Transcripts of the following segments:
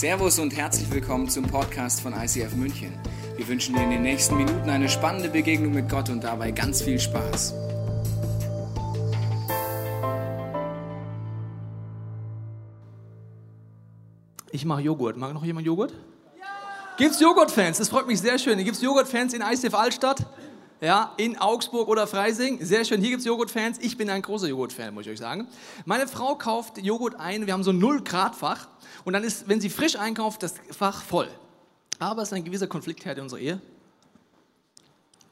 Servus und herzlich willkommen zum Podcast von ICF München. Wir wünschen dir in den nächsten Minuten eine spannende Begegnung mit Gott und dabei ganz viel Spaß. Ich mache Joghurt. Mag noch jemand Joghurt? Ja! Gibt es Joghurt-Fans? Das freut mich sehr schön. Gibt es Joghurt-Fans in ICF Altstadt? Ja, in Augsburg oder Freising. Sehr schön. Hier gibt es Joghurt-Fans. Ich bin ein großer Joghurt-Fan, muss ich euch sagen. Meine Frau kauft Joghurt ein. Wir haben so ein 0-Grad-Fach. Und dann ist, wenn sie frisch einkauft, das Fach voll. Aber es ist ein gewisser Konfliktherd in unserer Ehe.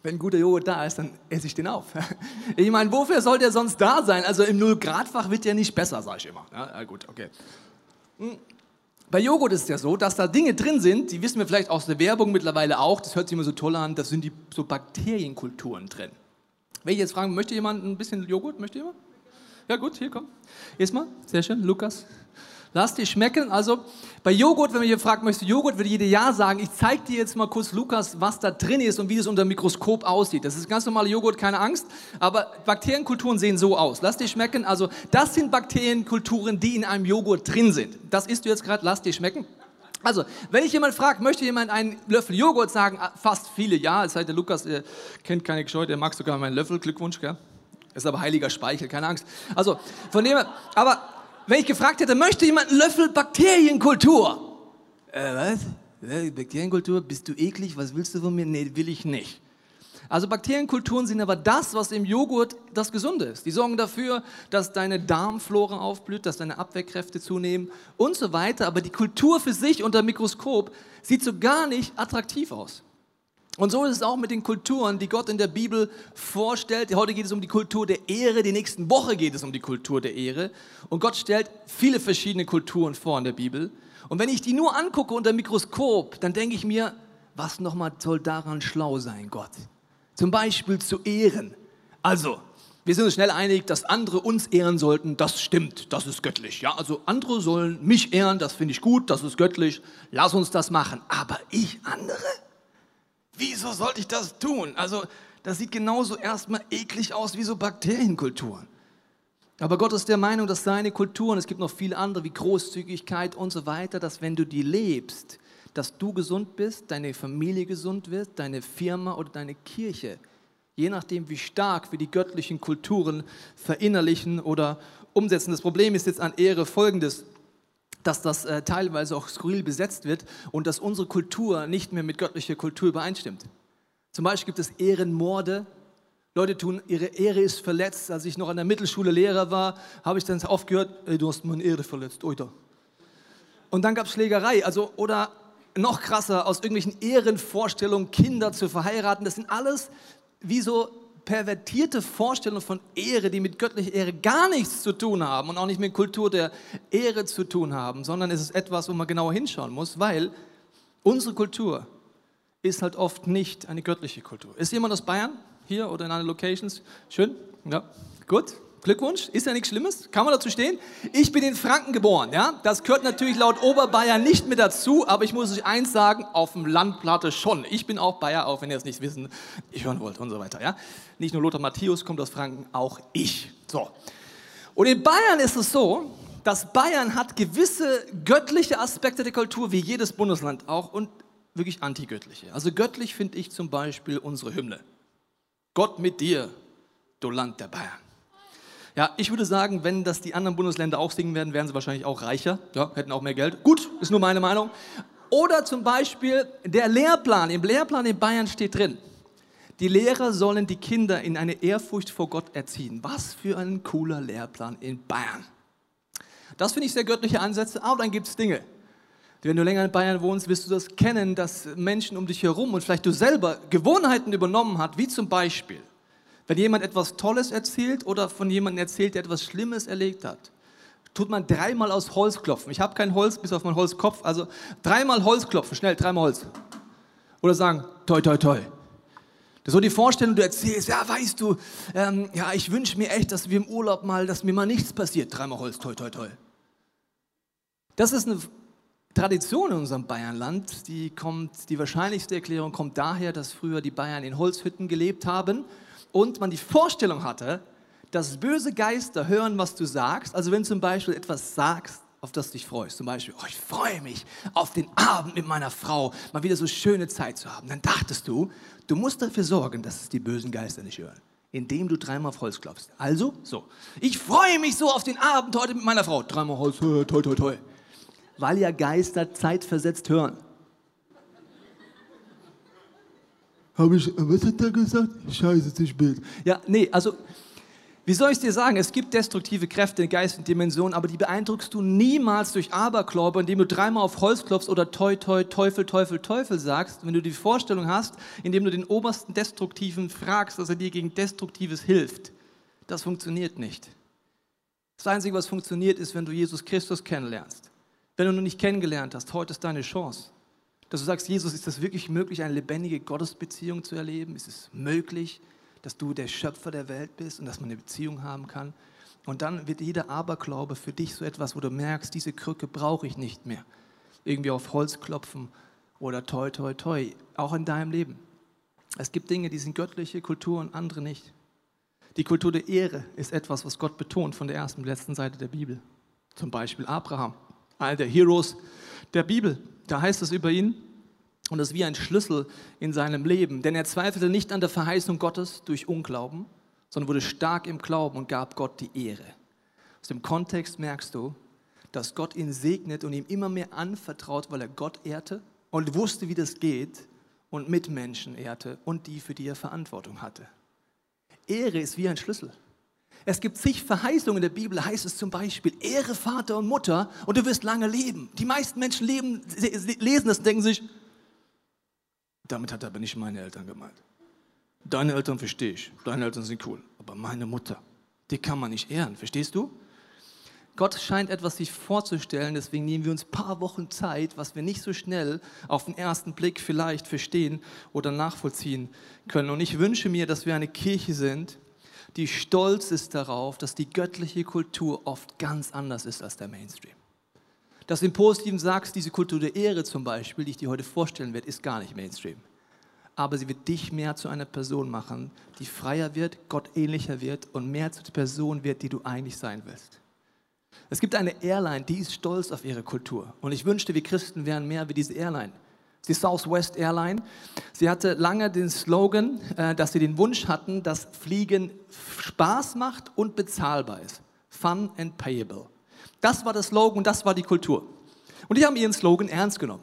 Wenn guter Joghurt da ist, dann esse ich den auf. Ich meine, wofür soll der sonst da sein? Also im 0-Grad-Fach wird der nicht besser, sage ich immer. Ja, gut, okay. Bei Joghurt ist es ja so, dass da Dinge drin sind, die wissen wir vielleicht aus der Werbung mittlerweile auch, das hört sich immer so toll an, das sind die so Bakterienkulturen drin. Wenn ich jetzt fragen, möchte jemand ein bisschen Joghurt? Möchte jemand? Ja gut, hier komm. Erstmal, sehr schön, Lukas. Lass dir schmecken. Also bei Joghurt, wenn man hier fragt, möchte Joghurt, würde jeder Ja sagen. Ich zeige dir jetzt mal kurz, Lukas, was da drin ist und wie es unter dem Mikroskop aussieht. Das ist ganz normale Joghurt, keine Angst. Aber Bakterienkulturen sehen so aus. Lass dir schmecken. Also das sind Bakterienkulturen, die in einem Joghurt drin sind. Das isst du jetzt gerade. Lass dir schmecken. Also, wenn ich jemand fragt, möchte jemand einen Löffel Joghurt sagen? Ah, fast viele ja. Es sei der Lukas, der kennt keine Gescheu, der mag sogar meinen Löffel. Glückwunsch, gell? Ist aber heiliger Speichel, keine Angst. Also, von dem her, aber wenn ich gefragt hätte, möchte jemand einen Löffel Bakterienkultur? Äh, was? Bakterienkultur? Bist du eklig? Was willst du von mir? Nee, will ich nicht. Also Bakterienkulturen sind aber das, was im Joghurt das Gesunde ist. Die sorgen dafür, dass deine Darmflora aufblüht, dass deine Abwehrkräfte zunehmen und so weiter. Aber die Kultur für sich unter Mikroskop sieht so gar nicht attraktiv aus. Und so ist es auch mit den Kulturen, die Gott in der Bibel vorstellt. Heute geht es um die Kultur der Ehre, die nächsten Woche geht es um die Kultur der Ehre. Und Gott stellt viele verschiedene Kulturen vor in der Bibel. Und wenn ich die nur angucke unter Mikroskop, dann denke ich mir, was nochmal soll daran schlau sein, Gott? Zum Beispiel zu ehren. Also, wir sind uns schnell einig, dass andere uns ehren sollten. Das stimmt, das ist göttlich. Ja, also andere sollen mich ehren, das finde ich gut, das ist göttlich. Lass uns das machen. Aber ich andere? Wieso sollte ich das tun? Also, das sieht genauso erstmal eklig aus wie so Bakterienkulturen. Aber Gott ist der Meinung, dass seine Kulturen, es gibt noch viele andere wie Großzügigkeit und so weiter, dass wenn du die lebst, dass du gesund bist, deine Familie gesund wird, deine Firma oder deine Kirche, je nachdem, wie stark wir die göttlichen Kulturen verinnerlichen oder umsetzen. Das Problem ist jetzt an Ehre folgendes dass das äh, teilweise auch skurril besetzt wird und dass unsere Kultur nicht mehr mit göttlicher Kultur übereinstimmt. Zum Beispiel gibt es Ehrenmorde. Leute tun, ihre Ehre ist verletzt. Als ich noch an der Mittelschule Lehrer war, habe ich dann aufgehört, ey, du hast meine Ehre verletzt, oida. Und dann gab es Schlägerei. Also, oder noch krasser, aus irgendwelchen Ehrenvorstellungen Kinder zu verheiraten. Das sind alles wie so pervertierte Vorstellungen von Ehre, die mit göttlicher Ehre gar nichts zu tun haben und auch nicht mit Kultur der Ehre zu tun haben, sondern es ist etwas, wo man genauer hinschauen muss, weil unsere Kultur ist halt oft nicht eine göttliche Kultur. Ist jemand aus Bayern hier oder in anderen Locations? Schön? Ja, gut. Glückwunsch, ist ja nichts Schlimmes, kann man dazu stehen. Ich bin in Franken geboren, ja. Das gehört natürlich laut Oberbayern nicht mit dazu, aber ich muss euch eins sagen, auf dem Landplatte schon. Ich bin auch Bayer, auch wenn ihr es nicht wissen, ich hören wollt und so weiter, ja. Nicht nur Lothar Matthäus kommt aus Franken, auch ich. So. Und in Bayern ist es so, dass Bayern hat gewisse göttliche Aspekte der Kultur, wie jedes Bundesland auch, und wirklich antigöttliche. Also göttlich finde ich zum Beispiel unsere Hymne. Gott mit dir, du Land der Bayern. Ja, ich würde sagen, wenn das die anderen Bundesländer auch singen werden, wären sie wahrscheinlich auch reicher, ja, hätten auch mehr Geld. Gut, ist nur meine Meinung. Oder zum Beispiel der Lehrplan. Im Lehrplan in Bayern steht drin, die Lehrer sollen die Kinder in eine Ehrfurcht vor Gott erziehen. Was für ein cooler Lehrplan in Bayern. Das finde ich sehr göttliche Ansätze, aber dann gibt es Dinge. Wenn du länger in Bayern wohnst, wirst du das kennen, dass Menschen um dich herum und vielleicht du selber Gewohnheiten übernommen hast, wie zum Beispiel wenn jemand etwas Tolles erzählt oder von jemandem erzählt, der etwas Schlimmes erlebt hat, tut man dreimal aus Holz klopfen. Ich habe kein Holz, bis auf meinen Holzkopf. Also dreimal Holz klopfen, schnell, dreimal Holz. Oder sagen, toi, toi, toi. Das ist so die Vorstellung, du erzählst, ja, weißt du, ähm, ja, ich wünsche mir echt, dass wir im Urlaub mal, dass mir mal nichts passiert. Dreimal Holz, toi, toi, toi. Das ist eine Tradition in unserem Bayernland, die kommt, die wahrscheinlichste Erklärung kommt daher, dass früher die Bayern in Holzhütten gelebt haben und man die Vorstellung hatte, dass böse Geister hören, was du sagst. Also wenn zum Beispiel etwas sagst, auf das du dich freust. Zum Beispiel, oh, ich freue mich auf den Abend mit meiner Frau, mal wieder so schöne Zeit zu haben. Dann dachtest du, du musst dafür sorgen, dass es die bösen Geister nicht hören, indem du dreimal auf Holz klopfst. Also, so, ich freue mich so auf den Abend heute mit meiner Frau. Dreimal Holz, toi, toi, toi. Weil ja Geister zeitversetzt hören. Habe ich, was hat er gesagt? Scheiße, zu spät. Ja, nee, also wie soll ich dir sagen, es gibt destruktive Kräfte in Geist und Dimensionen, aber die beeindruckst du niemals durch Aberglaube, indem du dreimal auf Holz klopfst oder toi, toi, Teufel, Teufel, Teufel sagst. Wenn du die Vorstellung hast, indem du den obersten Destruktiven fragst, dass er dir gegen Destruktives hilft. Das funktioniert nicht. Das Einzige, was funktioniert, ist, wenn du Jesus Christus kennenlernst. Wenn du noch nicht kennengelernt hast, heute ist deine Chance. Dass du sagst, Jesus, ist das wirklich möglich, eine lebendige Gottesbeziehung zu erleben? Ist es möglich? dass du der Schöpfer der Welt bist und dass man eine Beziehung haben kann. Und dann wird jeder Aberglaube für dich so etwas, wo du merkst, diese Krücke brauche ich nicht mehr. Irgendwie auf Holz klopfen oder toi, toi, toi, auch in deinem Leben. Es gibt Dinge, die sind göttliche Kultur und andere nicht. Die Kultur der Ehre ist etwas, was Gott betont von der ersten und letzten Seite der Bibel. Zum Beispiel Abraham, einer der Heroes der Bibel. Da heißt es über ihn, und das ist wie ein Schlüssel in seinem Leben, denn er zweifelte nicht an der Verheißung Gottes durch Unglauben, sondern wurde stark im Glauben und gab Gott die Ehre. Aus dem Kontext merkst du, dass Gott ihn segnet und ihm immer mehr anvertraut, weil er Gott ehrte und wusste, wie das geht und Mitmenschen ehrte und die, für die er Verantwortung hatte. Ehre ist wie ein Schlüssel. Es gibt zig Verheißungen in der Bibel, heißt es zum Beispiel, Ehre Vater und Mutter und du wirst lange leben. Die meisten Menschen leben, lesen das und denken sich, damit hat er aber nicht meine Eltern gemeint. Deine Eltern verstehe ich, deine Eltern sind cool, aber meine Mutter, die kann man nicht ehren, verstehst du? Gott scheint etwas sich vorzustellen, deswegen nehmen wir uns ein paar Wochen Zeit, was wir nicht so schnell auf den ersten Blick vielleicht verstehen oder nachvollziehen können. Und ich wünsche mir, dass wir eine Kirche sind, die stolz ist darauf, dass die göttliche Kultur oft ganz anders ist als der Mainstream dass du im Positiven sagst, diese Kultur der Ehre zum Beispiel, die ich dir heute vorstellen werde, ist gar nicht Mainstream. Aber sie wird dich mehr zu einer Person machen, die freier wird, Gott ähnlicher wird und mehr zu der Person wird, die du eigentlich sein willst. Es gibt eine Airline, die ist stolz auf ihre Kultur. Und ich wünschte, wir Christen wären mehr wie diese Airline. Die Southwest Airline. Sie hatte lange den Slogan, äh, dass sie den Wunsch hatten, dass Fliegen Spaß macht und bezahlbar ist. Fun and payable. Das war der Slogan das war die Kultur. Und die haben ihren Slogan ernst genommen.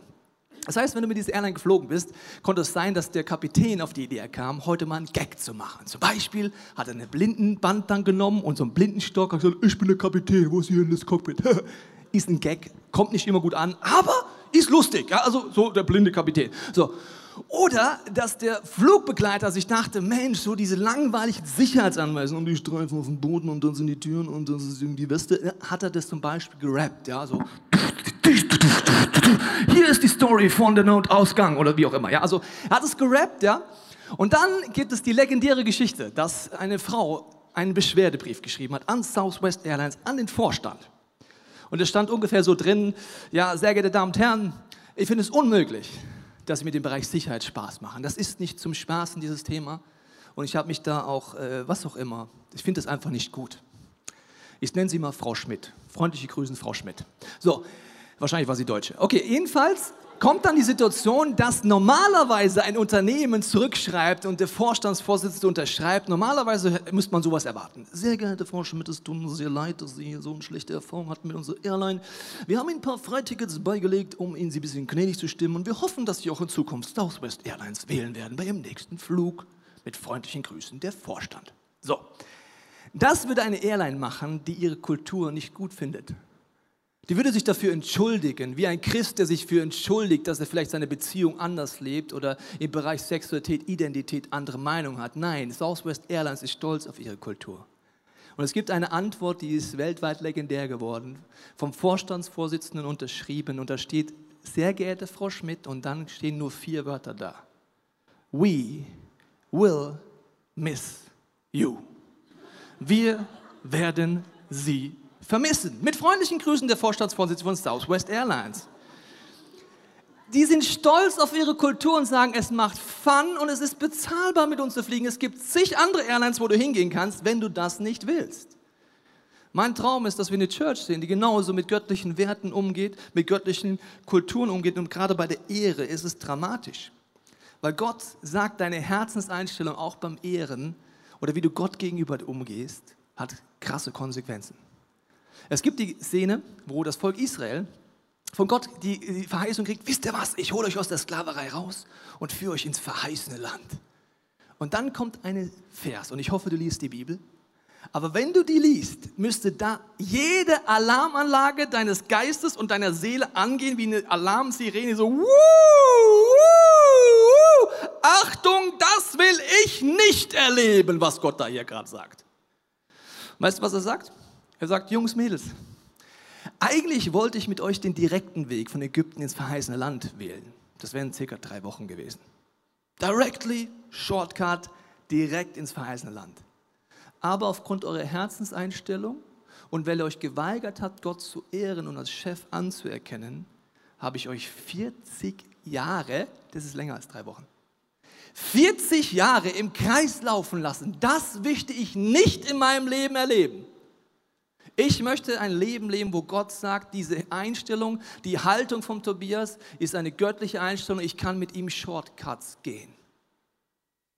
Das heißt, wenn du mit dieser Airline geflogen bist, konnte es sein, dass der Kapitän auf die Idee kam, heute mal einen Gag zu machen. Zum Beispiel hat er eine Blindenband dann genommen und so einen Blindenstock und gesagt, ich bin der Kapitän, wo ist hier in das Cockpit? ist ein Gag, kommt nicht immer gut an, aber ist lustig. Ja, also so der blinde Kapitän. So. Oder dass der Flugbegleiter sich dachte, Mensch, so diese langweiligen Sicherheitsanweisungen und die Streifen auf dem Boden und dann sind die Türen und dann ist die Weste, hat er das zum Beispiel gerappt, ja, so. Hier ist die Story von der Notausgang oder wie auch immer, ja, also er hat es gerappt, ja. Und dann gibt es die legendäre Geschichte, dass eine Frau einen Beschwerdebrief geschrieben hat an Southwest Airlines, an den Vorstand. Und es stand ungefähr so drin, ja, sehr geehrte Damen und Herren, ich finde es unmöglich, dass sie mit dem Bereich Sicherheit Spaß machen. Das ist nicht zum Spaßen, dieses Thema. Und ich habe mich da auch, äh, was auch immer, ich finde das einfach nicht gut. Ich nenne sie mal Frau Schmidt. Freundliche Grüßen, Frau Schmidt. So, wahrscheinlich war sie Deutsche. Okay, jedenfalls kommt dann die Situation, dass normalerweise ein Unternehmen zurückschreibt und der Vorstandsvorsitzende unterschreibt. Normalerweise müsste man sowas erwarten. Sehr geehrte Frau Schmidt, es tut uns sehr leid, dass Sie so eine schlechte Erfahrung hatten mit unserer Airline. Wir haben Ihnen ein paar Freitickets beigelegt, um Ihnen Sie ein bisschen gnädig zu stimmen. Und wir hoffen, dass Sie auch in Zukunft Southwest Airlines wählen werden bei Ihrem nächsten Flug. Mit freundlichen Grüßen, der Vorstand. So. Das würde eine Airline machen, die ihre Kultur nicht gut findet. Die würde sich dafür entschuldigen, wie ein Christ, der sich dafür entschuldigt, dass er vielleicht seine Beziehung anders lebt oder im Bereich Sexualität, Identität andere Meinung hat. Nein, Southwest Airlines ist stolz auf ihre Kultur. Und es gibt eine Antwort, die ist weltweit legendär geworden, vom Vorstandsvorsitzenden unterschrieben und da steht, sehr geehrte Frau Schmidt und dann stehen nur vier Wörter da. We will miss you. Wir werden Sie vermissen. Mit freundlichen Grüßen der Vorstandsvorsitzende von Southwest Airlines. Die sind stolz auf ihre Kultur und sagen, es macht Fun und es ist bezahlbar mit uns zu fliegen. Es gibt zig andere Airlines, wo du hingehen kannst, wenn du das nicht willst. Mein Traum ist, dass wir eine Church sehen, die genauso mit göttlichen Werten umgeht, mit göttlichen Kulturen umgeht. Und gerade bei der Ehre ist es dramatisch. Weil Gott sagt, deine Herzenseinstellung auch beim Ehren oder wie du Gott gegenüber umgehst, hat krasse Konsequenzen. Es gibt die Szene, wo das Volk Israel von Gott die, Verheißung kriegt, wisst ihr was, ich hole euch aus der Sklaverei raus und führe euch ins verheißene Land. Und dann kommt ein Vers, und ich hoffe, du liest die Bibel. Aber wenn du die liest, müsste da jede Alarmanlage deines Geistes und deiner Seele angehen wie eine Alarmsirene, so, wuh, wuh, wuh. Achtung, das will ich nicht erleben, was Gott da hier gerade sagt. Weißt du, was er sagt? Er sagt, Jungs, Mädels, eigentlich wollte ich mit euch den direkten Weg von Ägypten ins verheißene Land wählen. Das wären circa drei Wochen gewesen. Directly, Shortcut, direkt ins verheißene Land. Aber aufgrund eurer Herzenseinstellung und weil ihr euch geweigert habt, Gott zu ehren und als Chef anzuerkennen, habe ich euch 40 Jahre, das ist länger als drei Wochen, 40 Jahre im Kreis laufen lassen. Das möchte ich nicht in meinem Leben erleben. Ich möchte ein Leben leben, wo Gott sagt, diese Einstellung, die Haltung von Tobias ist eine göttliche Einstellung. Ich kann mit ihm Shortcuts gehen.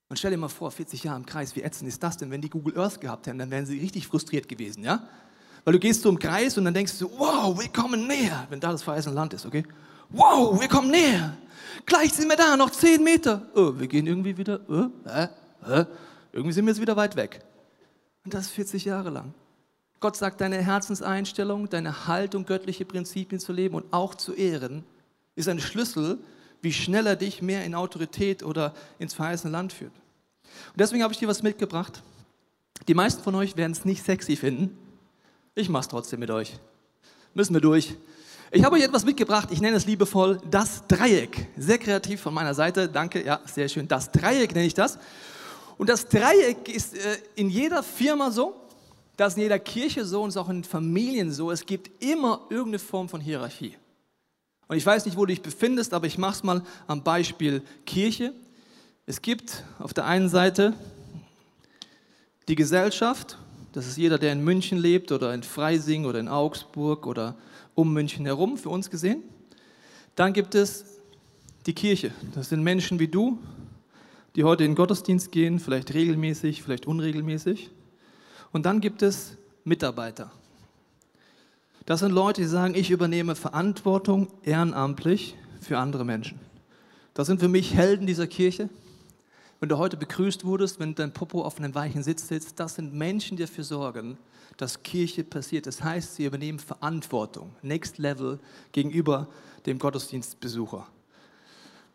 Und stell dir mal vor, 40 Jahre im Kreis, wie ätzend ist das denn? Wenn die Google Earth gehabt hätten, dann wären sie richtig frustriert gewesen, ja? Weil du gehst so im Kreis und dann denkst du, wow, wir kommen näher, wenn da das verheißene Land ist, okay? Wow, wir kommen näher. Gleich sind wir da, noch 10 Meter. Oh, wir gehen irgendwie wieder, oh, äh, äh, irgendwie sind wir jetzt wieder weit weg. Und das 40 Jahre lang. Gott sagt, deine Herzenseinstellung, deine Haltung, göttliche Prinzipien zu leben und auch zu ehren, ist ein Schlüssel, wie schnell er dich mehr in Autorität oder ins verheißene Land führt. Und deswegen habe ich dir was mitgebracht. Die meisten von euch werden es nicht sexy finden. Ich mache es trotzdem mit euch. Müssen wir durch. Ich habe euch etwas mitgebracht, ich nenne es liebevoll das Dreieck. Sehr kreativ von meiner Seite, danke, ja, sehr schön. Das Dreieck nenne ich das. Und das Dreieck ist äh, in jeder Firma so, das ist in jeder Kirche so und auch in Familien so. Es gibt immer irgendeine Form von Hierarchie. Und ich weiß nicht, wo du dich befindest, aber ich mache es mal am Beispiel Kirche. Es gibt auf der einen Seite die Gesellschaft, das ist jeder, der in München lebt oder in Freising oder in Augsburg oder um München herum, für uns gesehen. Dann gibt es die Kirche, das sind Menschen wie du, die heute in den Gottesdienst gehen, vielleicht regelmäßig, vielleicht unregelmäßig. Und dann gibt es Mitarbeiter. Das sind Leute, die sagen, ich übernehme Verantwortung ehrenamtlich für andere Menschen. Das sind für mich Helden dieser Kirche. Wenn du heute begrüßt wurdest, wenn dein Popo auf einem weichen Sitz sitzt, das sind Menschen, die dafür sorgen, dass Kirche passiert. Das heißt, sie übernehmen Verantwortung, Next Level gegenüber dem Gottesdienstbesucher.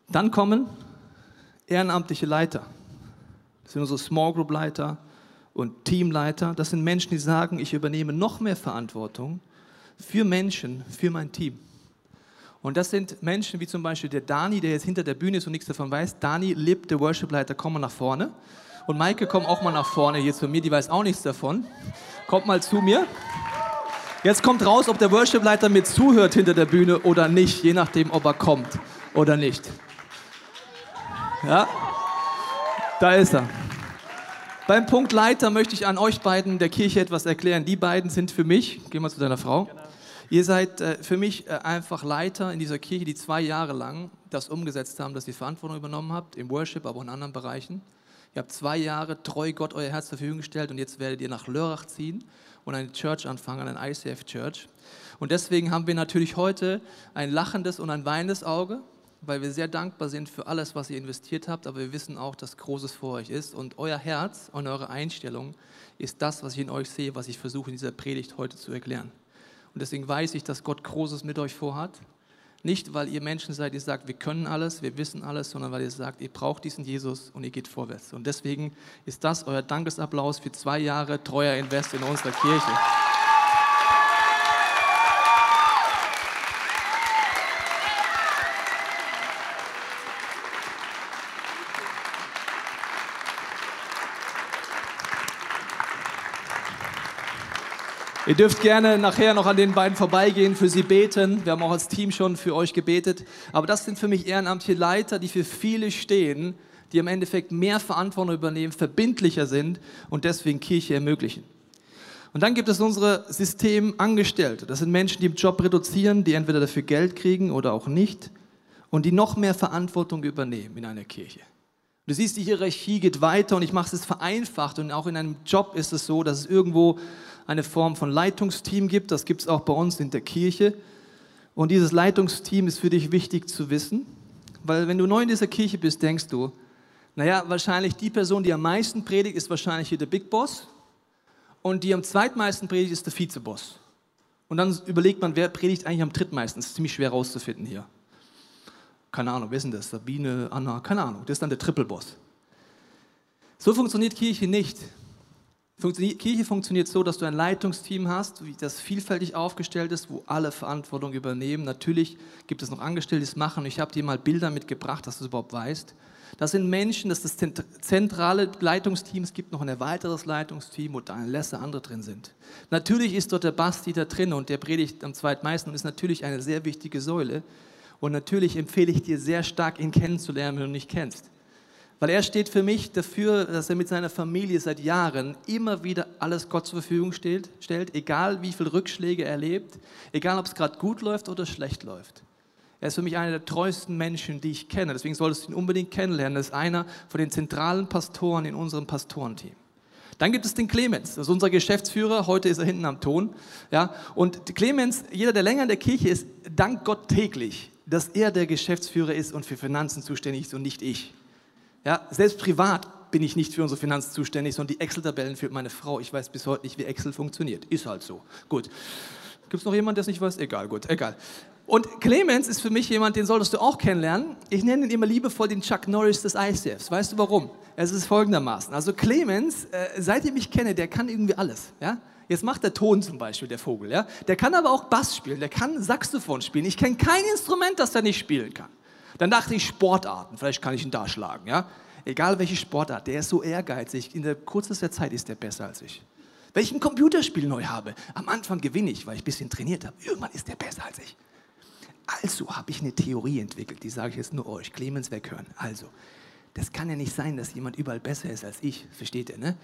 Dann kommen ehrenamtliche Leiter. Das sind unsere Small Group Leiter und Teamleiter. Das sind Menschen, die sagen, ich übernehme noch mehr Verantwortung für Menschen, für mein Team. Und das sind Menschen wie zum Beispiel der Dani, der jetzt hinter der Bühne ist und nichts davon weiß. Dani lebt der Worship-Leiter, komm mal nach vorne. Und Maike, komm auch mal nach vorne hier zu mir, die weiß auch nichts davon. Kommt mal zu mir. Jetzt kommt raus, ob der Worship-Leiter mir zuhört hinter der Bühne oder nicht, je nachdem, ob er kommt oder nicht. Ja, da ist er. Beim Punkt Leiter möchte ich an euch beiden der Kirche etwas erklären. Die beiden sind für mich, geh mal zu deiner Frau, genau. ihr seid äh, für mich äh, einfach Leiter in dieser Kirche, die zwei Jahre lang das umgesetzt haben, dass ihr Verantwortung übernommen habt, im Worship, aber auch in anderen Bereichen. Ihr habt zwei Jahre treu Gott euer Herz zur Verfügung gestellt und jetzt werdet ihr nach Lörrach ziehen und eine Church anfangen, eine ICF Church. Und deswegen haben wir natürlich heute ein lachendes und ein weinendes Auge, weil wir sehr dankbar sind für alles, was ihr investiert habt, aber wir wissen auch, dass Großes vor euch ist und euer Herz und eure Einstellung ist das, was ich in euch sehe, was ich versuche in dieser Predigt heute zu erklären. Und deswegen weiß ich, dass Gott Großes mit euch vorhat. Nicht, weil ihr Menschen seid, die sagt, wir können alles, wir wissen alles, sondern weil ihr sagt, ihr braucht diesen Jesus und ihr geht vorwärts. Und deswegen ist das euer Dankesapplaus für zwei Jahre treuer Invest in unserer Kirche. Ihr dürft gerne nachher noch an den beiden vorbeigehen, für sie beten. Wir haben auch als Team schon für euch gebetet. Aber das sind für mich ehrenamtliche Leiter, die für viele stehen, die im Endeffekt mehr Verantwortung übernehmen, verbindlicher sind und deswegen Kirche ermöglichen. Und dann gibt es unsere Systemangestellte. Das sind Menschen, die im Job reduzieren, die entweder dafür Geld kriegen oder auch nicht und die noch mehr Verantwortung übernehmen in einer Kirche. Du siehst, die Hierarchie geht weiter und ich mache es vereinfacht und auch in einem Job ist es so, dass es irgendwo eine Form von Leitungsteam gibt. Das gibt es auch bei uns in der Kirche. Und dieses Leitungsteam ist für dich wichtig zu wissen, weil wenn du neu in dieser Kirche bist, denkst du, naja, wahrscheinlich die Person, die am meisten predigt, ist wahrscheinlich hier der Big Boss und die am zweitmeisten predigt, ist der Vizeboss. Und dann überlegt man, wer predigt eigentlich am drittmeisten. Das ist ziemlich schwer rauszufinden hier. Keine Ahnung, wer ist denn das? Sabine, Anna, keine Ahnung. Das ist dann der Triple-Boss. So funktioniert Kirche nicht. Kirche funktioniert so, dass du ein Leitungsteam hast, das vielfältig aufgestellt ist, wo alle Verantwortung übernehmen. Natürlich gibt es noch Angestellte, die es machen. Ich habe dir mal Bilder mitgebracht, dass du es überhaupt weißt. Das sind Menschen, das ist das zentrale Leitungsteam. Es gibt noch ein erweitertes Leitungsteam, wo Daniel Lesse andere drin sind. Natürlich ist dort der Basti da drin und der predigt am zweitmeisten und ist natürlich eine sehr wichtige Säule. Und natürlich empfehle ich dir sehr stark, ihn kennenzulernen, wenn du ihn nicht kennst. Weil er steht für mich dafür, dass er mit seiner Familie seit Jahren immer wieder alles Gott zur Verfügung stellt, stellt egal wie viele Rückschläge er erlebt, egal ob es gerade gut läuft oder schlecht läuft. Er ist für mich einer der treuesten Menschen, die ich kenne. Deswegen solltest du ihn unbedingt kennenlernen. Er ist einer von den zentralen Pastoren in unserem Pastorenteam. Dann gibt es den Clemens, das ist unser Geschäftsführer. Heute ist er hinten am Ton. Ja, und Clemens, jeder, der länger in der Kirche ist, dankt Gott täglich, dass er der Geschäftsführer ist und für Finanzen zuständig ist und nicht ich. Ja, selbst privat bin ich nicht für unsere Finanzen zuständig, sondern die Excel-Tabellen führt meine Frau. Ich weiß bis heute nicht, wie Excel funktioniert. Ist halt so. Gut. Gibt es noch jemanden, der es nicht weiß? Egal, gut, egal. Und Clemens ist für mich jemand, den solltest du auch kennenlernen. Ich nenne ihn immer liebevoll den Chuck Norris des ICFs. Weißt du warum? Es ist folgendermaßen. Also Clemens, äh, seit ich mich kenne, der kann irgendwie alles. Ja? Jetzt macht der Ton zum Beispiel, der Vogel. Ja? Der kann aber auch Bass spielen, der kann Saxophon spielen. Ich kenne kein Instrument, das er nicht spielen kann. Dann dachte ich Sportarten, vielleicht kann ich ihn da schlagen. Ja? Egal welche Sportart, der ist so ehrgeizig. In der kürzester Zeit ist der besser als ich. Wenn ich ein Computerspiel neu habe, am Anfang gewinne ich, weil ich ein bisschen trainiert habe. Irgendwann ist der besser als ich. Also habe ich eine Theorie entwickelt, die sage ich jetzt nur euch. Clemens weghören. Also, das kann ja nicht sein, dass jemand überall besser ist als ich. Versteht ihr, ne?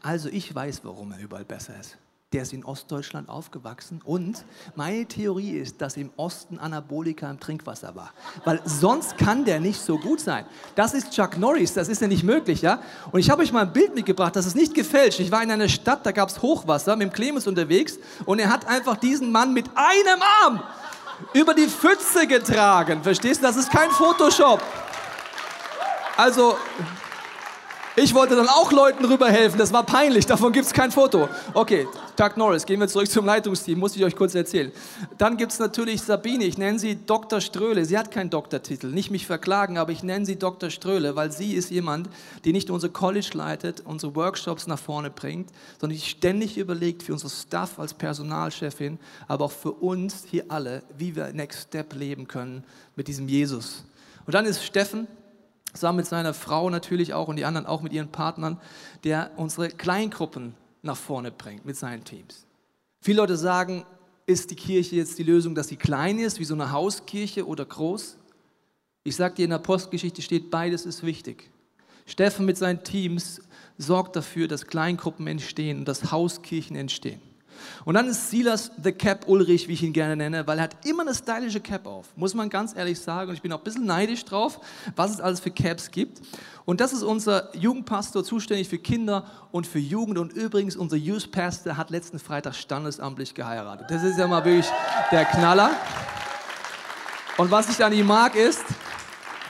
Also, ich weiß, warum er überall besser ist. Der ist in Ostdeutschland aufgewachsen und meine Theorie ist, dass im Osten Anabolika im Trinkwasser war. Weil sonst kann der nicht so gut sein. Das ist Chuck Norris, das ist ja nicht möglich, ja? Und ich habe euch mal ein Bild mitgebracht, das ist nicht gefälscht. Ich war in einer Stadt, da gab es Hochwasser, mit dem Clemens unterwegs und er hat einfach diesen Mann mit einem Arm über die Pfütze getragen. Verstehst du? Das ist kein Photoshop. Also, ich wollte dann auch Leuten rüberhelfen, das war peinlich, davon gibt es kein Foto. Okay, Doug Norris, gehen wir zurück zum Leitungsteam, muss ich euch kurz erzählen. Dann gibt es natürlich Sabine, ich nenne sie Dr. Ströhle, sie hat keinen Doktortitel, nicht mich verklagen, aber ich nenne sie Dr. Ströhle, weil sie ist jemand, die nicht unser College leitet, unsere Workshops nach vorne bringt, sondern die ständig überlegt für unser Staff als Personalchefin, aber auch für uns hier alle, wie wir Next Step leben können mit diesem Jesus. Und dann ist Steffen, zusammen mit seiner Frau natürlich auch und die anderen auch mit ihren Partnern, der unsere Kleingruppen nach vorne bringt mit seinen Teams. Viele Leute sagen, ist die Kirche jetzt die Lösung, dass sie klein ist, wie so eine Hauskirche oder groß? Ich sage dir, in der Postgeschichte steht, beides ist wichtig. Steffen mit seinen Teams sorgt dafür, dass Kleingruppen entstehen und dass Hauskirchen entstehen. Und dann ist Silas the Cap Ulrich, wie ich ihn gerne nenne, weil er hat immer eine stylische Cap auf. Muss man ganz ehrlich sagen. Und ich bin auch ein bisschen neidisch drauf, was es alles für Caps gibt. Und das ist unser Jugendpastor, zuständig für Kinder und für Jugend. Und übrigens, unser Youth Pastor hat letzten Freitag standesamtlich geheiratet. Das ist ja mal wirklich der Knaller. Und was ich an ihm mag ist,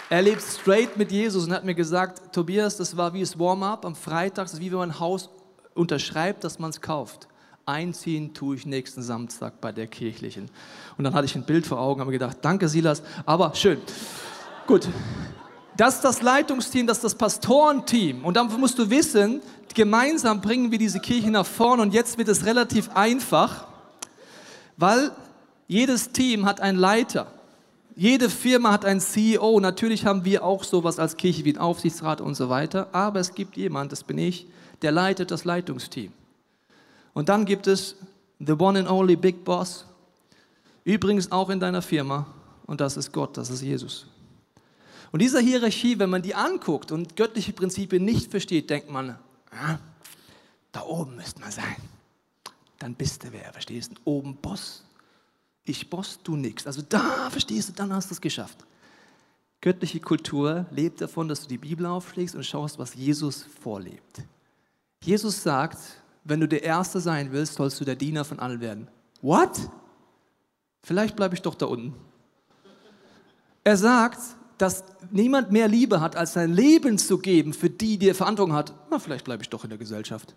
er lebt straight mit Jesus und hat mir gesagt, Tobias, das war wie das Warm-up am Freitag, das ist wie wenn man ein Haus unterschreibt, dass man es kauft einziehen tue ich nächsten Samstag bei der kirchlichen. Und dann hatte ich ein Bild vor Augen, habe gedacht, danke Silas, aber schön. Gut, das ist das Leitungsteam, das ist das Pastorenteam. Und dann musst du wissen, gemeinsam bringen wir diese Kirche nach vorne und jetzt wird es relativ einfach, weil jedes Team hat einen Leiter. Jede Firma hat einen CEO. Natürlich haben wir auch sowas als Kirche wie ein Aufsichtsrat und so weiter. Aber es gibt jemand, das bin ich, der leitet das Leitungsteam. Und dann gibt es the one and only Big Boss, übrigens auch in deiner Firma, und das ist Gott, das ist Jesus. Und diese Hierarchie, wenn man die anguckt und göttliche Prinzipien nicht versteht, denkt man, ah, da oben müsste man sein. dann bist du wer, verstehst du? Oben Boss. Ich Boss, du nix. Also da, verstehst du, dann hast du es geschafft. Göttliche Kultur lebt davon, dass du die Bibel aufschlägst und schaust, was Jesus vorlebt. Jesus sagt, wenn du der Erste sein willst, sollst du der Diener von allen werden. What? Vielleicht bleibe ich doch da unten. Er sagt, dass niemand mehr Liebe hat, als sein Leben zu geben für die, die er Verantwortung hat. Na, vielleicht bleibe ich doch in der Gesellschaft.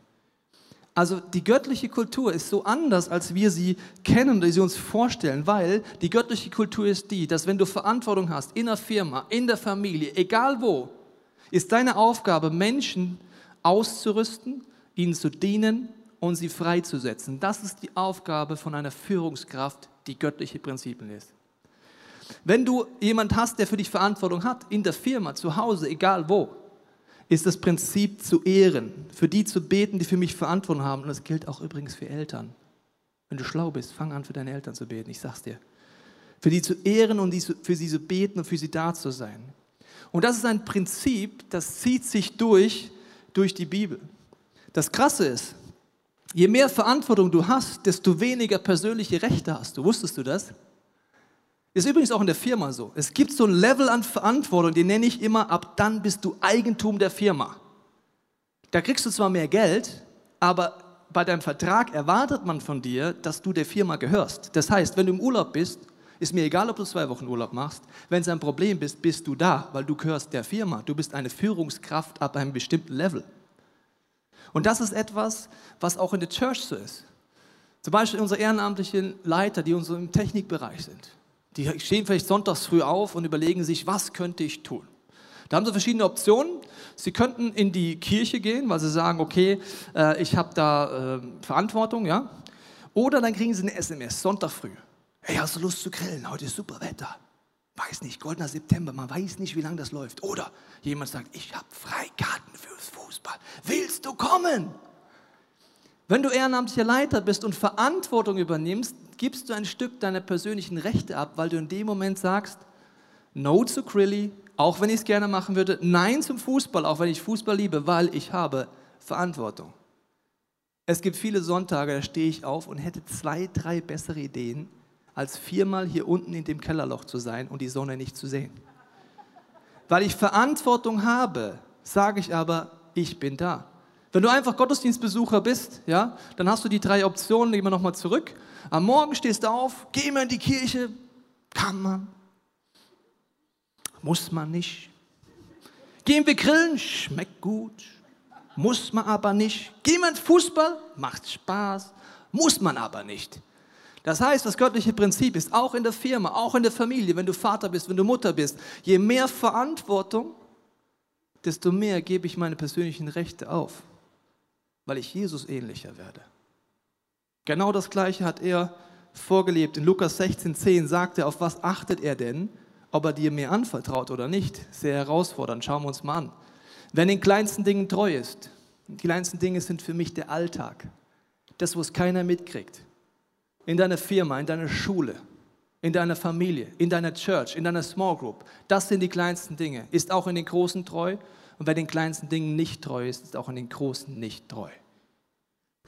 Also die göttliche Kultur ist so anders, als wir sie kennen oder sie uns vorstellen, weil die göttliche Kultur ist die, dass wenn du Verantwortung hast in der Firma, in der Familie, egal wo, ist deine Aufgabe, Menschen auszurüsten, ihnen zu dienen und sie freizusetzen. Das ist die Aufgabe von einer Führungskraft, die göttliche Prinzipien ist. Wenn du jemand hast, der für dich Verantwortung hat, in der Firma, zu Hause, egal wo, ist das Prinzip zu ehren, für die zu beten, die für mich Verantwortung haben. Und das gilt auch übrigens für Eltern. Wenn du schlau bist, fang an, für deine Eltern zu beten, ich sag's dir. Für die zu ehren und für sie zu beten und für sie da zu sein. Und das ist ein Prinzip, das zieht sich durch, durch die Bibel. Das Krasse ist, je mehr Verantwortung du hast, desto weniger persönliche Rechte hast du. Wusstest du das? Ist übrigens auch in der Firma so. Es gibt so ein Level an Verantwortung, den nenne ich immer, ab dann bist du Eigentum der Firma. Da kriegst du zwar mehr Geld, aber bei deinem Vertrag erwartet man von dir, dass du der Firma gehörst. Das heißt, wenn du im Urlaub bist, ist mir egal, ob du zwei Wochen Urlaub machst, wenn es ein Problem ist, bist du da, weil du gehörst der Firma. Du bist eine Führungskraft ab einem bestimmten Level. Und das ist etwas, was auch in der Church so ist. Zum Beispiel unsere ehrenamtlichen Leiter, die im Technikbereich sind. Die stehen vielleicht sonntags früh auf und überlegen sich, was könnte ich tun? Da haben sie verschiedene Optionen. Sie könnten in die Kirche gehen, weil sie sagen, okay, äh, ich habe da äh, Verantwortung, ja. Oder dann kriegen sie eine SMS, Sonntag früh. Hey, hast du Lust zu grillen? Heute ist super Wetter. Weiß nicht, goldener September, man weiß nicht, wie lange das läuft. Oder jemand sagt, ich habe Freikarten fürs Fußball. Willst du kommen? Wenn du ehrenamtlicher Leiter bist und Verantwortung übernimmst, gibst du ein Stück deiner persönlichen Rechte ab, weil du in dem Moment sagst, No zu Grilly, auch wenn ich es gerne machen würde, Nein zum Fußball, auch wenn ich Fußball liebe, weil ich habe Verantwortung. Es gibt viele Sonntage, da stehe ich auf und hätte zwei, drei bessere Ideen, als viermal hier unten in dem Kellerloch zu sein und die Sonne nicht zu sehen. Weil ich Verantwortung habe, sage ich aber, ich bin da. Wenn du einfach Gottesdienstbesucher bist, ja, dann hast du die drei Optionen, gehen wir nochmal zurück. Am Morgen stehst du auf, geh mal in die Kirche, kann man, muss man nicht. Gehen wir grillen, schmeckt gut, muss man aber nicht. Gehen wir ins Fußball, macht Spaß, muss man aber nicht. Das heißt, das göttliche Prinzip ist auch in der Firma, auch in der Familie, wenn du Vater bist, wenn du Mutter bist, je mehr Verantwortung, desto mehr gebe ich meine persönlichen Rechte auf weil ich Jesus ähnlicher werde. Genau das Gleiche hat er vorgelebt. In Lukas 16,10 sagt er, auf was achtet er denn, ob er dir mehr anvertraut oder nicht? Sehr herausfordernd. Schauen wir uns mal an. Wer in den kleinsten Dingen treu ist, die kleinsten Dinge sind für mich der Alltag. Das, was keiner mitkriegt. In deiner Firma, in deiner Schule, in deiner Familie, in deiner Church, in deiner Small Group. Das sind die kleinsten Dinge. Ist auch in den großen treu und wer den kleinsten Dingen nicht treu ist, ist auch in den großen nicht treu.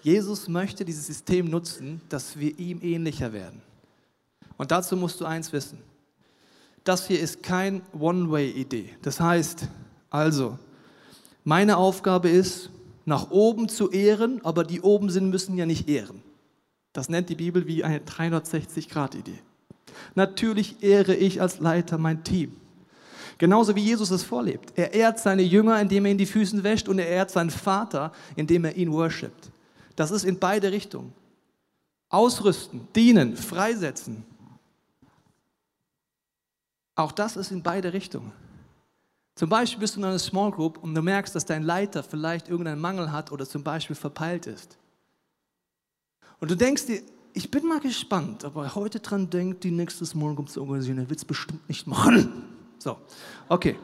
Jesus möchte dieses System nutzen, dass wir ihm ähnlicher werden. Und dazu musst du eins wissen. Das hier ist kein One-Way-Idee. Das heißt, also, meine Aufgabe ist, nach oben zu ehren, aber die oben sind, müssen ja nicht ehren. Das nennt die Bibel wie eine 360-Grad-Idee. Natürlich ehre ich als Leiter mein Team. Genauso wie Jesus es vorlebt. Er ehrt seine Jünger, indem er ihnen die Füße wäscht und er ehrt seinen Vater, indem er ihn worshipt. Das ist in beide Richtungen. Ausrüsten, dienen, freisetzen. Auch das ist in beide Richtungen. Zum Beispiel bist du in einer Small Group und du merkst, dass dein Leiter vielleicht irgendeinen Mangel hat oder zum Beispiel verpeilt ist. Und du denkst dir, ich bin mal gespannt, ob er heute dran denkt, die nächste Small Group zu organisieren. Er wird es bestimmt nicht machen. So, okay.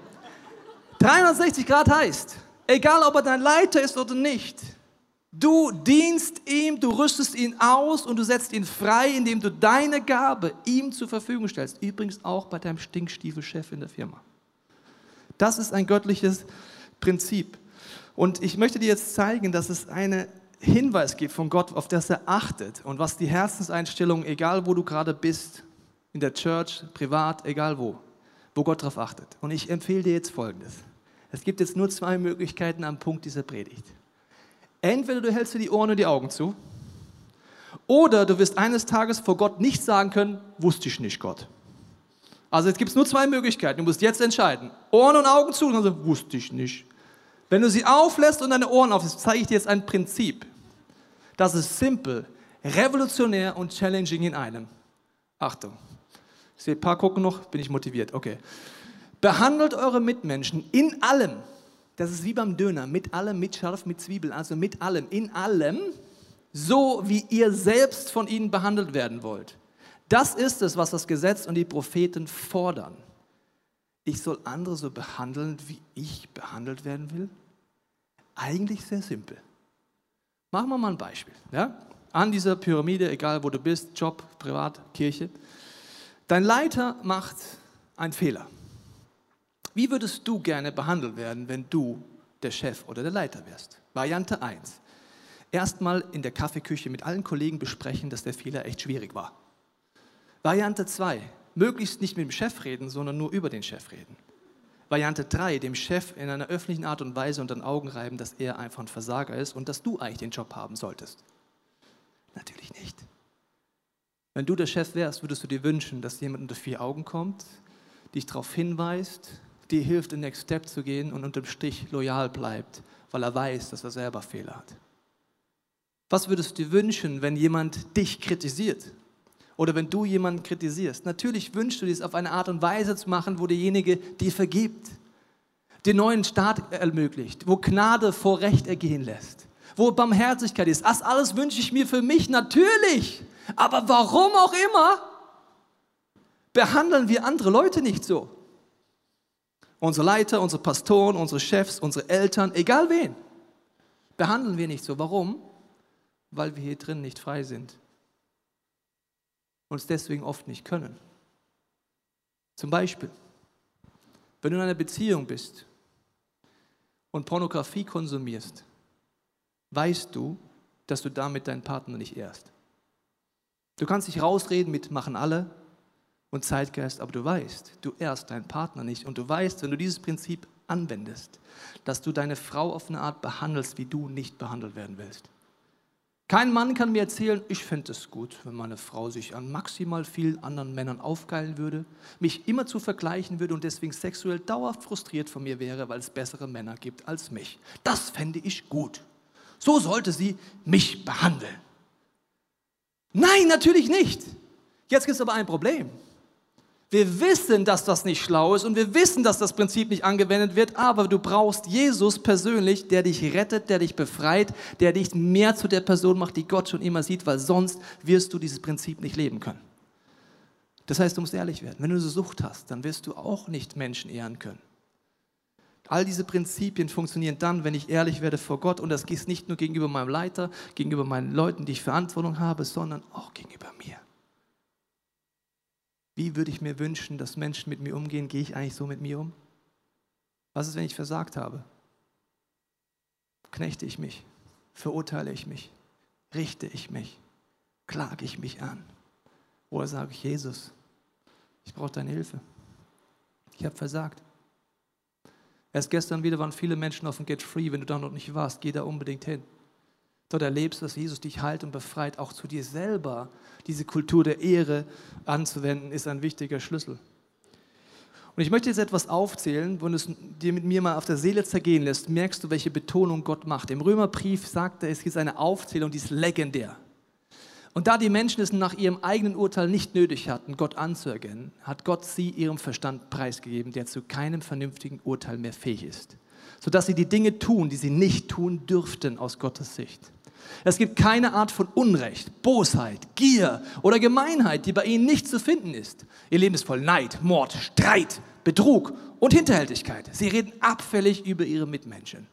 360 Grad heißt, egal ob er dein Leiter ist oder nicht, du dienst ihm, du rüstest ihn aus und du setzt ihn frei, indem du deine Gabe ihm zur Verfügung stellst. Übrigens auch bei deinem Stinkstiefelchef in der Firma. Das ist ein göttliches Prinzip. Und ich möchte dir jetzt zeigen, dass es eine Hinweis gibt von Gott, auf das er achtet und was die Herzenseinstellung, egal wo du gerade bist, in der Church, privat, egal wo, wo Gott darauf achtet. Und ich empfehle dir jetzt Folgendes. Es gibt jetzt nur zwei Möglichkeiten am Punkt dieser Predigt. Entweder du hältst dir die Ohren und die Augen zu, oder du wirst eines Tages vor Gott nicht sagen können, wusste ich nicht, Gott. Also jetzt gibt es nur zwei Möglichkeiten. Du musst jetzt entscheiden. Ohren und Augen zu, und dann so, wusste ich nicht. Wenn du sie auflässt und deine Ohren auflässt, zeige ich dir jetzt ein Prinzip. Das ist simpel, revolutionär und challenging in einem. Achtung. Ich sehe ein paar gucken noch, bin ich motiviert. Okay. Behandelt eure Mitmenschen in allem. Das ist wie beim Döner, mit allem, mit Scharf, mit Zwiebeln, also mit allem, in allem, so wie ihr selbst von ihnen behandelt werden wollt. Das ist es, was das Gesetz und die Propheten fordern. Ich soll andere so behandeln, wie ich behandelt werden will? Eigentlich sehr simpel. Machen wir mal ein Beispiel. Ja? An dieser Pyramide, egal wo du bist, Job, Privat, Kirche. Dein Leiter macht einen Fehler. Wie würdest du gerne behandelt werden, wenn du der Chef oder der Leiter wärst? Variante 1. Erstmal in der Kaffeeküche mit allen Kollegen besprechen, dass der Fehler echt schwierig war. Variante 2. Möglichst nicht mit dem Chef reden, sondern nur über den Chef reden. Variante 3, dem Chef in einer öffentlichen Art und Weise unter den Augen reiben, dass er einfach ein Versager ist und dass du eigentlich den Job haben solltest. Natürlich nicht. Wenn du der Chef wärst, würdest du dir wünschen, dass jemand unter vier Augen kommt, dich darauf hinweist, dir hilft, den Next Step zu gehen und unterm Strich loyal bleibt, weil er weiß, dass er selber Fehler hat. Was würdest du dir wünschen, wenn jemand dich kritisiert? Oder wenn du jemanden kritisierst. Natürlich wünschst du dir es auf eine Art und Weise zu machen, wo derjenige dir vergibt, den neuen Start ermöglicht, wo Gnade vor Recht ergehen lässt, wo Barmherzigkeit ist. Das alles wünsche ich mir für mich natürlich. Aber warum auch immer, behandeln wir andere Leute nicht so. Unsere Leiter, unsere Pastoren, unsere Chefs, unsere Eltern, egal wen, behandeln wir nicht so. Warum? Weil wir hier drin nicht frei sind und es deswegen oft nicht können. Zum Beispiel, wenn du in einer Beziehung bist und Pornografie konsumierst, weißt du, dass du damit deinen Partner nicht ehrst. Du kannst dich rausreden mit machen alle und Zeitgeist, aber du weißt, du ehrst deinen Partner nicht und du weißt, wenn du dieses Prinzip anwendest, dass du deine Frau auf eine Art behandelst, wie du nicht behandelt werden willst. Kein Mann kann mir erzählen, ich fände es gut, wenn meine Frau sich an maximal vielen anderen Männern aufgeilen würde, mich immer zu vergleichen würde und deswegen sexuell dauerhaft frustriert von mir wäre, weil es bessere Männer gibt als mich. Das fände ich gut. So sollte sie mich behandeln. Nein, natürlich nicht. Jetzt gibt es aber ein Problem. Wir wissen, dass das nicht schlau ist und wir wissen, dass das Prinzip nicht angewendet wird, aber du brauchst Jesus persönlich, der dich rettet, der dich befreit, der dich mehr zu der Person macht, die Gott schon immer sieht, weil sonst wirst du dieses Prinzip nicht leben können. Das heißt, du musst ehrlich werden. Wenn du eine Sucht hast, dann wirst du auch nicht Menschen ehren können. All diese Prinzipien funktionieren dann, wenn ich ehrlich werde vor Gott und das geht nicht nur gegenüber meinem Leiter, gegenüber meinen Leuten, die ich Verantwortung habe, sondern auch gegenüber mir. Wie würde ich mir wünschen, dass Menschen mit mir umgehen? Gehe ich eigentlich so mit mir um? Was ist, wenn ich versagt habe? Knechte ich mich? Verurteile ich mich? Richte ich mich? Klage ich mich an? Oder sage ich, Jesus, ich brauche deine Hilfe. Ich habe versagt. Erst gestern wieder waren viele Menschen auf dem Get Free. Wenn du da noch nicht warst, geh da unbedingt hin. Dort erlebst du, dass Jesus dich heilt und befreit, auch zu dir selber. Diese Kultur der Ehre anzuwenden, ist ein wichtiger Schlüssel. Und ich möchte jetzt etwas aufzählen, wenn du es dir mit mir mal auf der Seele zergehen lässt, merkst du, welche Betonung Gott macht. Im Römerbrief sagt er, es gibt eine Aufzählung, die ist legendär. Und da die Menschen es nach ihrem eigenen Urteil nicht nötig hatten, Gott anzuerkennen, hat Gott sie ihrem Verstand preisgegeben, der zu keinem vernünftigen Urteil mehr fähig ist, sodass sie die Dinge tun, die sie nicht tun dürften aus Gottes Sicht. Es gibt keine Art von Unrecht, Bosheit, Gier oder Gemeinheit, die bei ihnen nicht zu finden ist. Ihr Leben ist voll Neid, Mord, Streit, Betrug und Hinterhältigkeit. Sie reden abfällig über ihre Mitmenschen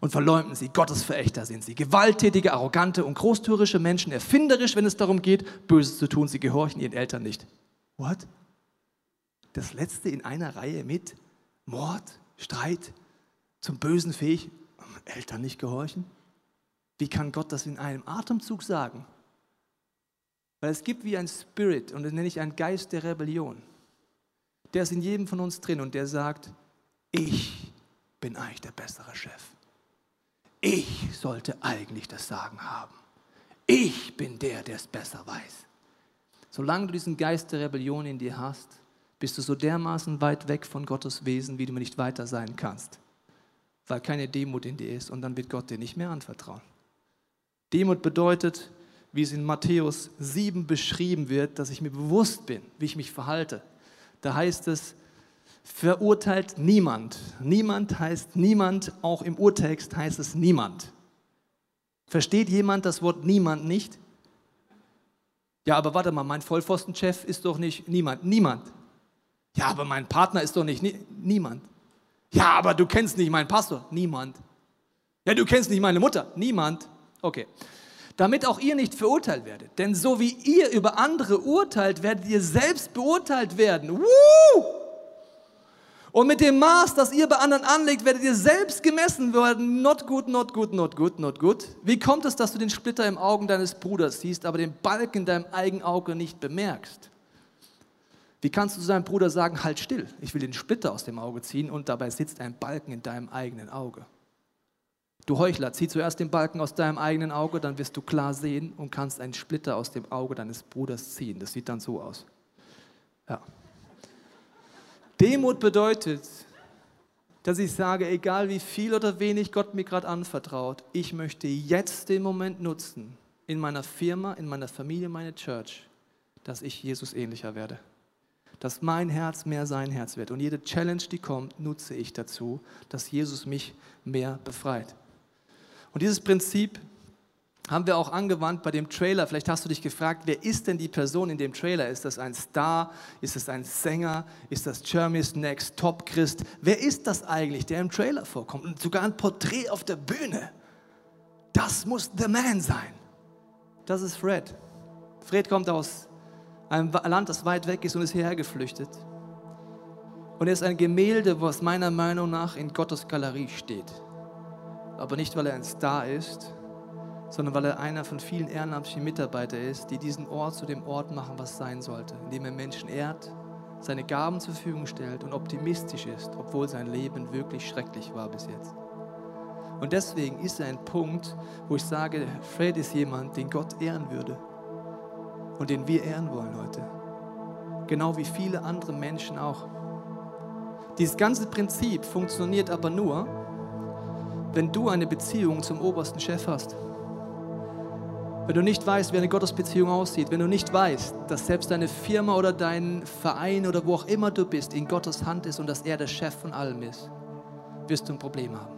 und verleumden sie. Gottesverächter sind sie. Gewalttätige, arrogante und großtürische Menschen, erfinderisch, wenn es darum geht, Böses zu tun. Sie gehorchen ihren Eltern nicht. What? Das letzte in einer Reihe mit Mord, Streit, zum Bösen fähig, Eltern nicht gehorchen? Wie kann Gott das in einem Atemzug sagen? Weil es gibt wie ein Spirit, und das nenne ich einen Geist der Rebellion. Der ist in jedem von uns drin und der sagt, ich bin eigentlich der bessere Chef. Ich sollte eigentlich das Sagen haben. Ich bin der, der es besser weiß. Solange du diesen Geist der Rebellion in dir hast, bist du so dermaßen weit weg von Gottes Wesen, wie du nicht weiter sein kannst, weil keine Demut in dir ist und dann wird Gott dir nicht mehr anvertrauen. Demut bedeutet, wie es in Matthäus 7 beschrieben wird, dass ich mir bewusst bin, wie ich mich verhalte. Da heißt es, verurteilt niemand. Niemand heißt niemand, auch im Urtext heißt es niemand. Versteht jemand das Wort niemand nicht? Ja, aber warte mal, mein Vollpfostenchef ist doch nicht niemand. Niemand. Ja, aber mein Partner ist doch nicht nie, niemand. Ja, aber du kennst nicht meinen Pastor. Niemand. Ja, du kennst nicht meine Mutter. Niemand. Okay. Damit auch ihr nicht verurteilt werdet. Denn so wie ihr über andere urteilt, werdet ihr selbst beurteilt werden. Woo! Und mit dem Maß, das ihr bei anderen anlegt, werdet ihr selbst gemessen werden. Not good, not good, not good, not good. Wie kommt es, dass du den Splitter im Augen deines Bruders siehst, aber den Balken in deinem eigenen Auge nicht bemerkst? Wie kannst du zu deinem Bruder sagen, halt still, ich will den Splitter aus dem Auge ziehen und dabei sitzt ein Balken in deinem eigenen Auge? Du Heuchler, zieh zuerst den Balken aus deinem eigenen Auge, dann wirst du klar sehen und kannst einen Splitter aus dem Auge deines Bruders ziehen. Das sieht dann so aus. Ja. Demut bedeutet, dass ich sage, egal wie viel oder wenig Gott mir gerade anvertraut, ich möchte jetzt den Moment nutzen, in meiner Firma, in meiner Familie, meine Church, dass ich Jesus ähnlicher werde. Dass mein Herz mehr sein Herz wird. Und jede Challenge, die kommt, nutze ich dazu, dass Jesus mich mehr befreit. Und dieses Prinzip haben wir auch angewandt bei dem Trailer. Vielleicht hast du dich gefragt, wer ist denn die Person in dem Trailer? Ist das ein Star? Ist das ein Sänger? Ist das Jeremy's Next Top Christ? Wer ist das eigentlich, der im Trailer vorkommt? Und sogar ein Porträt auf der Bühne. Das muss The Man sein. Das ist Fred. Fred kommt aus einem Land, das weit weg ist und ist hierher geflüchtet. Und er ist ein Gemälde, was meiner Meinung nach in Gottes Galerie steht. Aber nicht, weil er ein Star ist, sondern weil er einer von vielen ehrenamtlichen Mitarbeitern ist, die diesen Ort zu dem Ort machen, was sein sollte, indem er Menschen ehrt, seine Gaben zur Verfügung stellt und optimistisch ist, obwohl sein Leben wirklich schrecklich war bis jetzt. Und deswegen ist er ein Punkt, wo ich sage, Fred ist jemand, den Gott ehren würde und den wir ehren wollen heute. Genau wie viele andere Menschen auch. Dieses ganze Prinzip funktioniert aber nur, wenn du eine Beziehung zum obersten Chef hast. Wenn du nicht weißt, wie eine Gottesbeziehung aussieht, wenn du nicht weißt, dass selbst deine Firma oder dein Verein oder wo auch immer du bist in Gottes Hand ist und dass er der Chef von allem ist, wirst du ein Problem haben.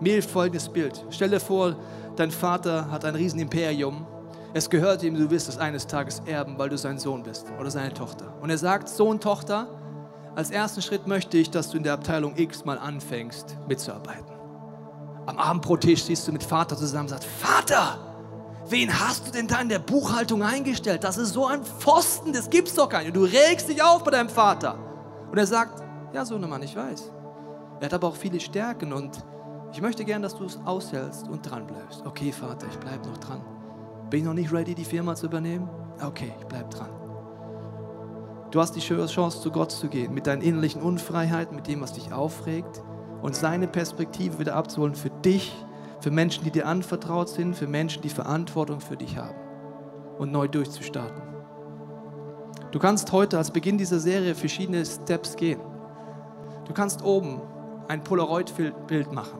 Mir hilft folgendes Bild. Stell dir vor, dein Vater hat ein Riesenimperium. Es gehört ihm, du wirst es eines Tages erben, weil du sein Sohn bist oder seine Tochter. Und er sagt, Sohn, Tochter, als ersten Schritt möchte ich, dass du in der Abteilung X mal anfängst mitzuarbeiten. Am Abendbrottisch siehst du mit Vater zusammen und sagst, Vater, Wen hast du denn da in der Buchhaltung eingestellt? Das ist so ein Pfosten, das gibt's doch gar nicht. Du regst dich auf bei deinem Vater. Und er sagt, ja, Sohnemann, ich weiß. Er hat aber auch viele Stärken und ich möchte gern, dass du es aushältst und dran bleibst. Okay, Vater, ich bleibe noch dran. Bin ich noch nicht ready, die Firma zu übernehmen? Okay, ich bleib dran. Du hast die Chance, zu Gott zu gehen, mit deinen innerlichen Unfreiheiten, mit dem, was dich aufregt und seine Perspektive wieder abzuholen für dich für Menschen, die dir anvertraut sind, für Menschen, die Verantwortung für dich haben und neu durchzustarten. Du kannst heute als Beginn dieser Serie verschiedene Steps gehen. Du kannst oben ein Polaroid-Bild machen.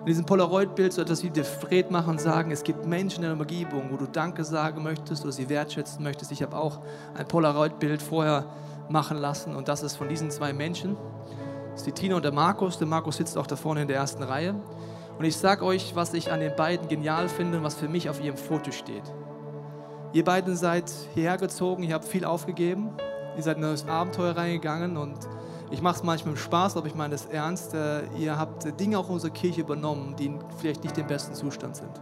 In diesem Polaroid-Bild so etwas wie der Fred machen und sagen, es gibt Menschen in der Umgebung, wo du Danke sagen möchtest oder sie wertschätzen möchtest. Ich habe auch ein Polaroid-Bild vorher machen lassen und das ist von diesen zwei Menschen. Das ist die Tina und der Markus. Der Markus sitzt auch da vorne in der ersten Reihe. Und ich sage euch, was ich an den beiden genial finde und was für mich auf ihrem Foto steht. Ihr beiden seid hierher gezogen, ihr habt viel aufgegeben, ihr seid in das Abenteuer reingegangen und ich mache es manchmal mit Spaß, aber ich meine das ernst. Äh, ihr habt Dinge auch unserer Kirche übernommen, die vielleicht nicht im besten Zustand sind.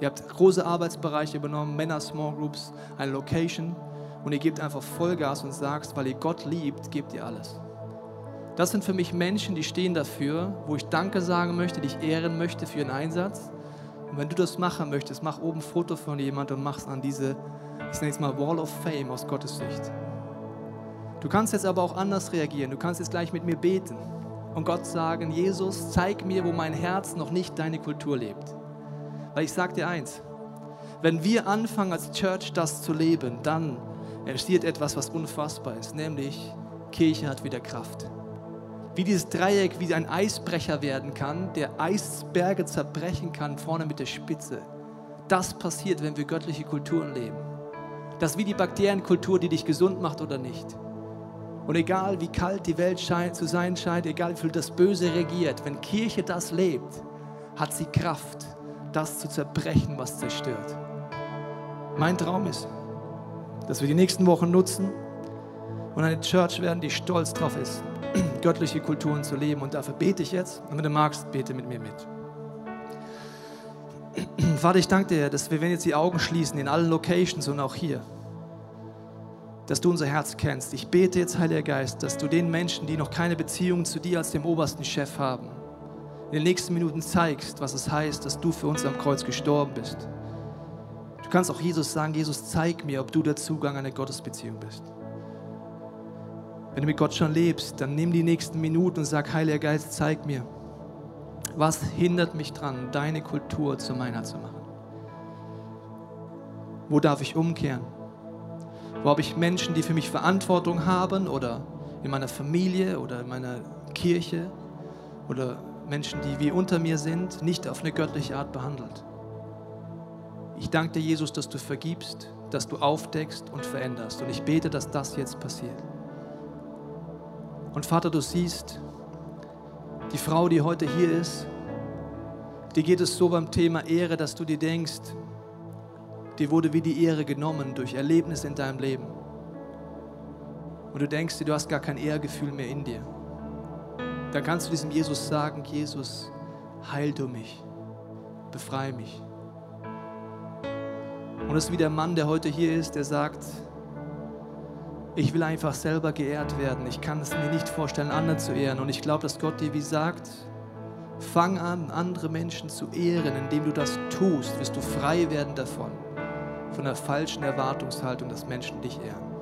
Ihr habt große Arbeitsbereiche übernommen, Männer, Small Groups, eine Location und ihr gebt einfach Vollgas und sagst, weil ihr Gott liebt, gebt ihr alles. Das sind für mich Menschen, die stehen dafür, wo ich Danke sagen möchte, die ich ehren möchte für ihren Einsatz Und wenn du das machen möchtest, mach oben ein Foto von jemandem und mach's an diese, ich nenne es mal Wall of Fame aus Gottes Sicht. Du kannst jetzt aber auch anders reagieren. Du kannst jetzt gleich mit mir beten und Gott sagen, Jesus, zeig mir, wo mein Herz noch nicht deine Kultur lebt. Weil ich sage dir eins, wenn wir anfangen als Church das zu leben, dann entsteht etwas, was unfassbar ist, nämlich Kirche hat wieder Kraft. Wie dieses Dreieck, wie ein Eisbrecher werden kann, der Eisberge zerbrechen kann, vorne mit der Spitze. Das passiert, wenn wir göttliche Kulturen leben. Das ist wie die Bakterienkultur, die dich gesund macht oder nicht. Und egal wie kalt die Welt zu sein scheint, egal wie viel das Böse regiert, wenn Kirche das lebt, hat sie Kraft, das zu zerbrechen, was zerstört. Mein Traum ist, dass wir die nächsten Wochen nutzen und eine Church werden, die stolz drauf ist, göttliche Kulturen zu leben. Und dafür bete ich jetzt. Und wenn du magst, bete mit mir mit. Vater, ich danke dir, dass wir, wenn jetzt die Augen schließen, in allen Locations und auch hier, dass du unser Herz kennst. Ich bete jetzt, Heiliger Geist, dass du den Menschen, die noch keine Beziehung zu dir als dem obersten Chef haben, in den nächsten Minuten zeigst, was es heißt, dass du für uns am Kreuz gestorben bist. Du kannst auch Jesus sagen, Jesus, zeig mir, ob du der Zugang einer Gottesbeziehung bist. Wenn du mit Gott schon lebst, dann nimm die nächsten Minuten und sag, Heiliger Geist, zeig mir, was hindert mich dran, deine Kultur zu meiner zu machen? Wo darf ich umkehren? Wo habe ich Menschen, die für mich Verantwortung haben oder in meiner Familie oder in meiner Kirche oder Menschen, die wie unter mir sind, nicht auf eine göttliche Art behandelt? Ich danke dir, Jesus, dass du vergibst, dass du aufdeckst und veränderst. Und ich bete, dass das jetzt passiert. Und Vater, du siehst, die Frau, die heute hier ist, die geht es so beim Thema Ehre, dass du dir denkst, dir wurde wie die Ehre genommen durch Erlebnisse in deinem Leben. Und du denkst dir, du hast gar kein Ehrgefühl mehr in dir. Dann kannst du diesem Jesus sagen, Jesus, heil du mich, befreie mich. Und es ist wie der Mann, der heute hier ist, der sagt, ich will einfach selber geehrt werden. Ich kann es mir nicht vorstellen, andere zu ehren. Und ich glaube, dass Gott dir wie sagt, fang an, andere Menschen zu ehren. Indem du das tust, wirst du frei werden davon, von der falschen Erwartungshaltung, dass Menschen dich ehren.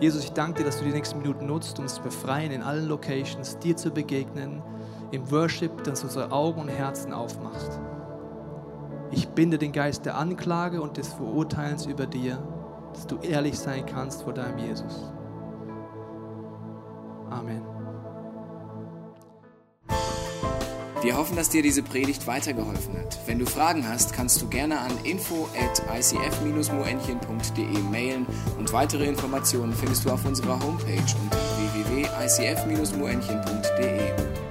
Jesus, ich danke dir, dass du die nächsten Minuten nutzt, um uns zu befreien in allen Locations, dir zu begegnen, im Worship, dass du unsere Augen und Herzen aufmachst. Ich binde den Geist der Anklage und des Verurteilens über dir dass du ehrlich sein kannst vor deinem Jesus. Amen. Wir hoffen, dass dir diese Predigt weitergeholfen hat. Wenn du Fragen hast, kannst du gerne an info at icf-moenchen.de mailen und weitere Informationen findest du auf unserer Homepage unter www.icf-moenchen.de.